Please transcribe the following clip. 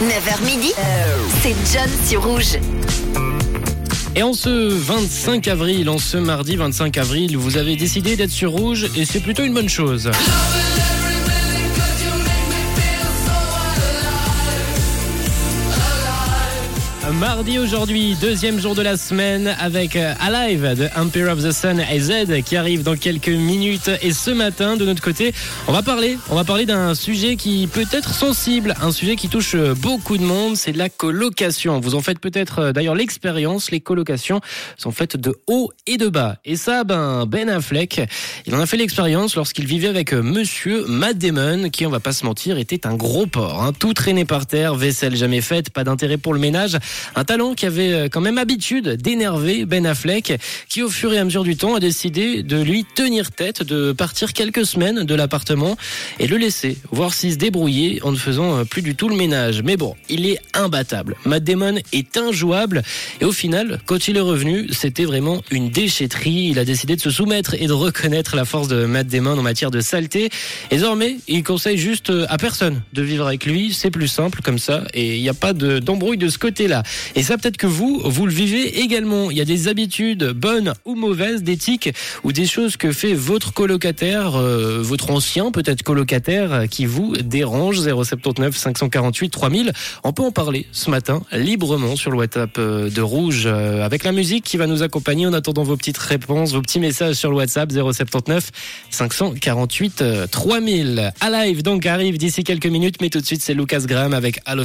9h midi, c'est John sur Rouge. Et en ce 25 avril, en ce mardi 25 avril, vous avez décidé d'être sur Rouge et c'est plutôt une bonne chose. Mardi aujourd'hui, deuxième jour de la semaine avec euh, Alive de Empire of the Sun et Z qui arrive dans quelques minutes. Et ce matin, de notre côté, on va parler, on va parler d'un sujet qui peut être sensible, un sujet qui touche euh, beaucoup de monde, c'est la colocation. Vous en faites peut-être euh, d'ailleurs l'expérience. Les colocations sont faites de haut et de bas. Et ça, ben Ben Affleck, il en a fait l'expérience lorsqu'il vivait avec Monsieur Matt Damon, qui on va pas se mentir était un gros porc, hein. tout traîné par terre, vaisselle jamais faite, pas d'intérêt pour le ménage. Un talent qui avait euh, quand même habitude d'énerver Ben Affleck, qui au fur et à mesure du temps a décidé de lui tenir tête, de partir quelques semaines de l'appartement et le laisser, voir s'il se débrouillait en ne faisant euh, plus du tout le ménage. Mais bon, il est imbattable. Matt Damon est injouable et au final, quand il est revenu, c'était vraiment une déchetterie. Il a décidé de se soumettre et de reconnaître la force de Matt Damon en matière de saleté. Et désormais, il conseille juste euh, à personne de vivre avec lui. C'est plus simple comme ça et il n'y a pas d'embrouille de ce côté-là. Et ça, peut-être que vous, vous le vivez également. Il y a des habitudes bonnes ou mauvaises, tics ou des choses que fait votre colocataire, euh, votre ancien peut-être colocataire euh, qui vous dérange. 079 548 3000. On peut en parler ce matin librement sur le WhatsApp euh, de Rouge avec la musique qui va nous accompagner en attendant vos petites réponses, vos petits messages sur le WhatsApp 079 548 3000. À live donc arrive d'ici quelques minutes, mais tout de suite c'est Lucas Graham avec All